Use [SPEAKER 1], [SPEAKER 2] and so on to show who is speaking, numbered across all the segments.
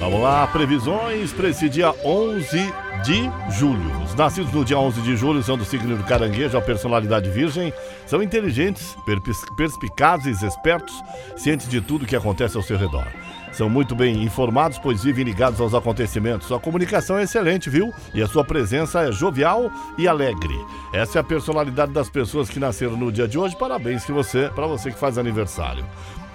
[SPEAKER 1] Vamos lá, previsões para esse dia 11 de julho. Os nascidos no dia 11 de julho são do signo do caranguejo, a personalidade virgem, são inteligentes, perspicazes, espertos, cientes de tudo que acontece ao seu redor. São muito bem informados, pois vivem ligados aos acontecimentos. Sua comunicação é excelente, viu? E a sua presença é jovial e alegre. Essa é a personalidade das pessoas que nasceram no dia de hoje. Parabéns que você, para você que faz aniversário.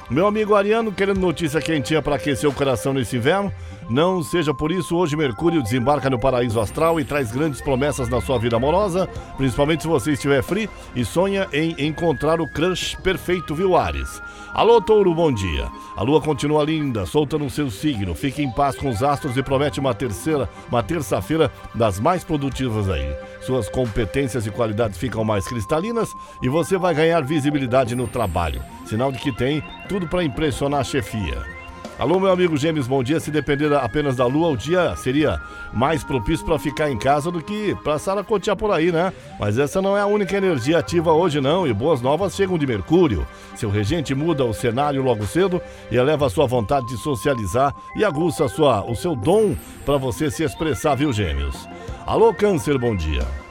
[SPEAKER 1] Meu amigo Ariano, querendo notícia quentinha para aquecer o coração nesse inverno? Não seja por isso, hoje Mercúrio desembarca no paraíso astral e traz grandes promessas na sua vida amorosa, principalmente se você estiver free e sonha em encontrar o crush perfeito, viu, Ares? Alô, touro, bom dia. A lua continua linda, solta no seu signo. Fique em paz com os astros e promete uma terceira, uma terça-feira das mais produtivas aí. Suas competências e qualidades ficam mais cristalinas e você vai ganhar visibilidade no trabalho. Sinal de que tem tudo para impressionar a chefia. Alô, meu amigo Gêmeos, bom dia. Se depender apenas da lua, o dia seria mais propício para ficar em casa do que para saracotear por aí, né? Mas essa não é a única energia ativa hoje, não. E boas novas chegam de Mercúrio. Seu regente muda o cenário logo cedo e eleva a sua vontade de socializar e aguça sua, o seu dom para você se expressar, viu, Gêmeos? Alô, Câncer, bom dia.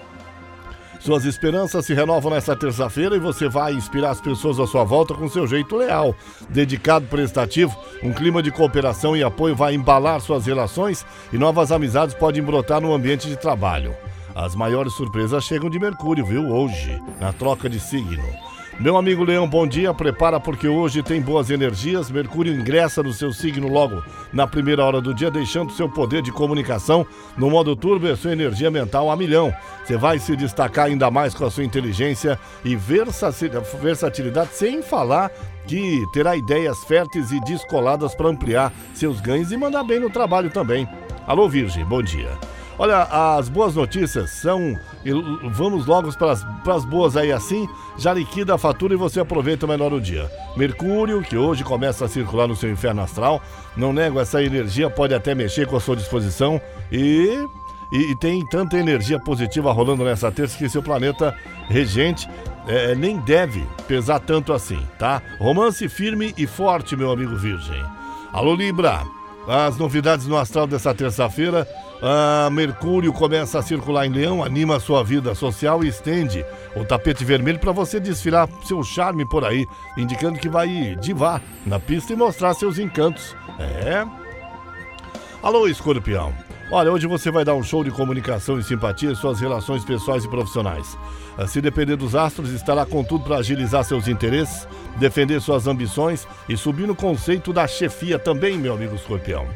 [SPEAKER 1] Suas esperanças se renovam nesta terça-feira e você vai inspirar as pessoas à sua volta com seu jeito leal, dedicado, prestativo. Um clima de cooperação e apoio vai embalar suas relações e novas amizades podem brotar no ambiente de trabalho. As maiores surpresas chegam de Mercúrio, viu? Hoje, na troca de signo. Meu amigo Leão, bom dia. Prepara porque hoje tem boas energias. Mercúrio ingressa no seu signo logo na primeira hora do dia, deixando seu poder de comunicação no modo turbo e sua energia mental a milhão. Você vai se destacar ainda mais com a sua inteligência e versatilidade, sem falar que terá ideias férteis e descoladas para ampliar seus ganhos e mandar bem no trabalho também. Alô, Virgem, bom dia. Olha, as boas notícias são. Vamos logo para as boas aí assim. Já liquida a fatura e você aproveita o melhor do dia. Mercúrio, que hoje começa a circular no seu inferno astral. Não nego essa energia, pode até mexer com a sua disposição. E e, e, tem tanta energia positiva rolando nessa terça que seu planeta regente é, nem deve pesar tanto assim, tá? Romance firme e forte, meu amigo Virgem. Alô, Libra! As novidades no astral dessa terça-feira. Ah, Mercúrio começa a circular em Leão, anima a sua vida social e estende o tapete vermelho para você desfilar seu charme por aí, indicando que vai divar na pista e mostrar seus encantos. É. Alô, escorpião. Olha, hoje você vai dar um show de comunicação e simpatia em suas relações pessoais e profissionais. Ah, se depender dos astros, estará com tudo para agilizar seus interesses, defender suas ambições e subir no conceito da chefia também, meu amigo escorpião.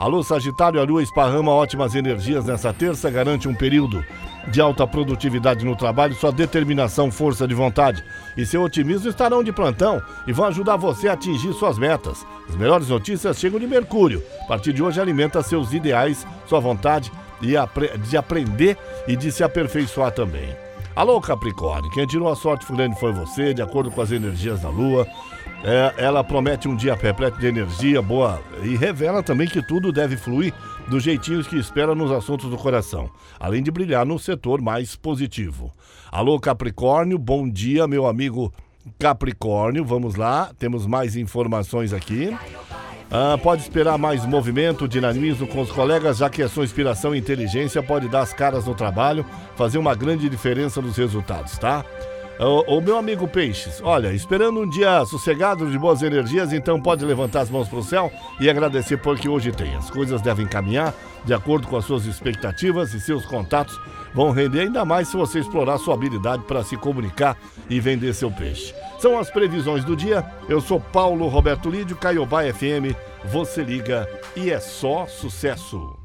[SPEAKER 1] Alô, Sagitário, a Lua esparrama ótimas energias nessa terça, garante um período de alta produtividade no trabalho, sua determinação, força de vontade e seu otimismo estarão de plantão e vão ajudar você a atingir suas metas. As melhores notícias chegam de Mercúrio. A partir de hoje alimenta seus ideais, sua vontade de aprender e de se aperfeiçoar também. Alô, Capricórnio, quem tirou a sorte grande foi você, de acordo com as energias da Lua. É, ela promete um dia repleto de energia boa e revela também que tudo deve fluir do jeitinho que espera nos assuntos do coração, além de brilhar no setor mais positivo. Alô, Capricórnio, bom dia, meu amigo Capricórnio. Vamos lá, temos mais informações aqui. Ah, pode esperar mais movimento, dinamismo com os colegas, já que a sua inspiração e inteligência pode dar as caras no trabalho, fazer uma grande diferença nos resultados, tá? O, o, meu amigo Peixes, olha, esperando um dia sossegado de boas energias, então pode levantar as mãos para o céu e agradecer porque hoje tem. As coisas devem caminhar de acordo com as suas expectativas e seus contatos vão render ainda mais se você explorar sua habilidade para se comunicar e vender seu peixe. São as previsões do dia. Eu sou Paulo Roberto Lídio, Caiobá FM. Você liga e é só sucesso.